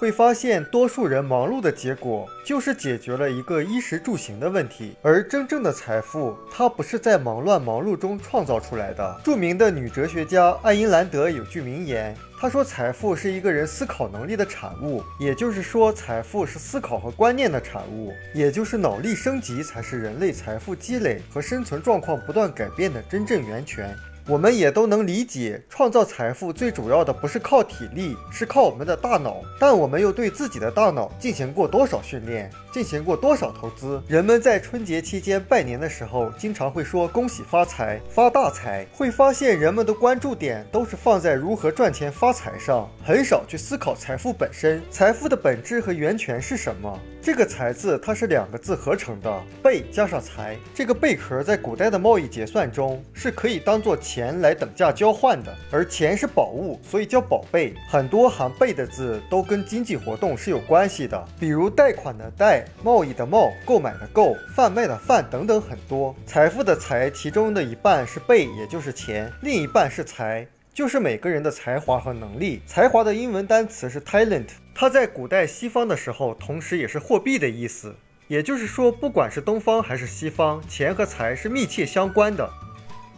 会发现多数人忙碌的结果就是解决了一个衣食住行的问题，而真正的财富，它不是在忙乱忙碌中创造出来的。著名的女哲学家爱因兰德有句名言。她说：“财富是一个人思考能力的产物，也就是说，财富是思考和观念的产物，也就是脑力升级才是人类财富积累和生存状况不断改变的真正源泉。”我们也都能理解，创造财富最主要的不是靠体力，是靠我们的大脑。但我们又对自己的大脑进行过多少训练，进行过多少投资？人们在春节期间拜年的时候，经常会说恭喜发财、发大财。会发现人们的关注点都是放在如何赚钱发财上，很少去思考财富本身。财富的本质和源泉是什么？这个“财”字，它是两个字合成的，贝加上财。这个贝壳在古代的贸易结算中是可以当做钱来等价交换的，而钱是宝物，所以叫宝贝。很多含贝的字都跟经济活动是有关系的，比如贷款的贷、贸易的贸、购买的购、贩卖的贩等等很多。财富的财，其中的一半是贝，也就是钱，另一半是财。就是每个人的才华和能力。才华的英文单词是 talent，它在古代西方的时候，同时也是货币的意思。也就是说，不管是东方还是西方，钱和财是密切相关的。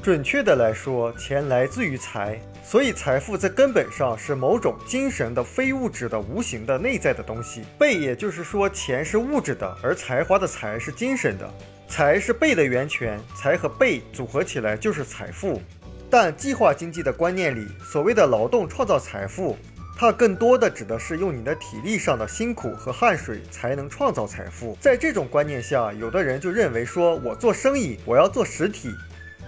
准确的来说，钱来自于财，所以财富在根本上是某种精神的、非物质的、无形的、内在的东西。贝，也就是说，钱是物质的，而才华的财是精神的。财是贝的源泉，财和贝组合起来就是财富。但计划经济的观念里，所谓的劳动创造财富，它更多的指的是用你的体力上的辛苦和汗水才能创造财富。在这种观念下，有的人就认为说，我做生意，我要做实体，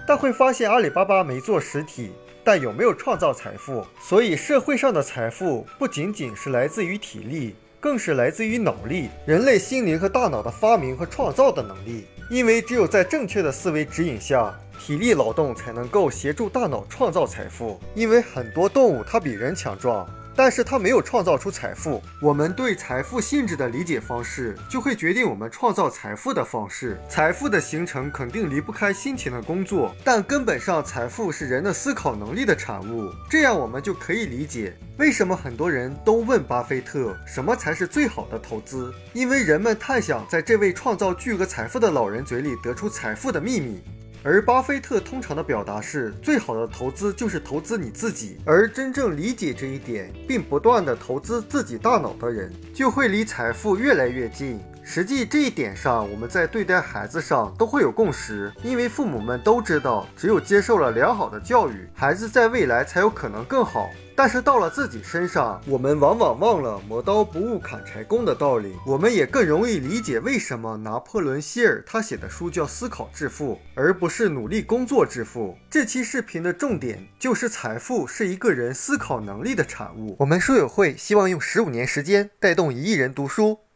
但会发现阿里巴巴没做实体，但有没有创造财富？所以社会上的财富不仅仅是来自于体力，更是来自于脑力，人类心灵和大脑的发明和创造的能力。因为只有在正确的思维指引下。体力劳动才能够协助大脑创造财富，因为很多动物它比人强壮。但是它没有创造出财富。我们对财富性质的理解方式，就会决定我们创造财富的方式。财富的形成肯定离不开辛勤的工作，但根本上，财富是人的思考能力的产物。这样我们就可以理解，为什么很多人都问巴菲特什么才是最好的投资？因为人们太想在这位创造巨额财富的老人嘴里得出财富的秘密。而巴菲特通常的表达是：最好的投资就是投资你自己。而真正理解这一点，并不断的投资自己大脑的人，就会离财富越来越近。实际这一点上，我们在对待孩子上都会有共识，因为父母们都知道，只有接受了良好的教育，孩子在未来才有可能更好。但是到了自己身上，我们往往忘了磨刀不误砍柴工的道理。我们也更容易理解为什么拿破仑希尔他写的书叫《思考致富》，而不是努力工作致富。这期视频的重点就是财富是一个人思考能力的产物。我们书友会希望用十五年时间带动一亿人读书，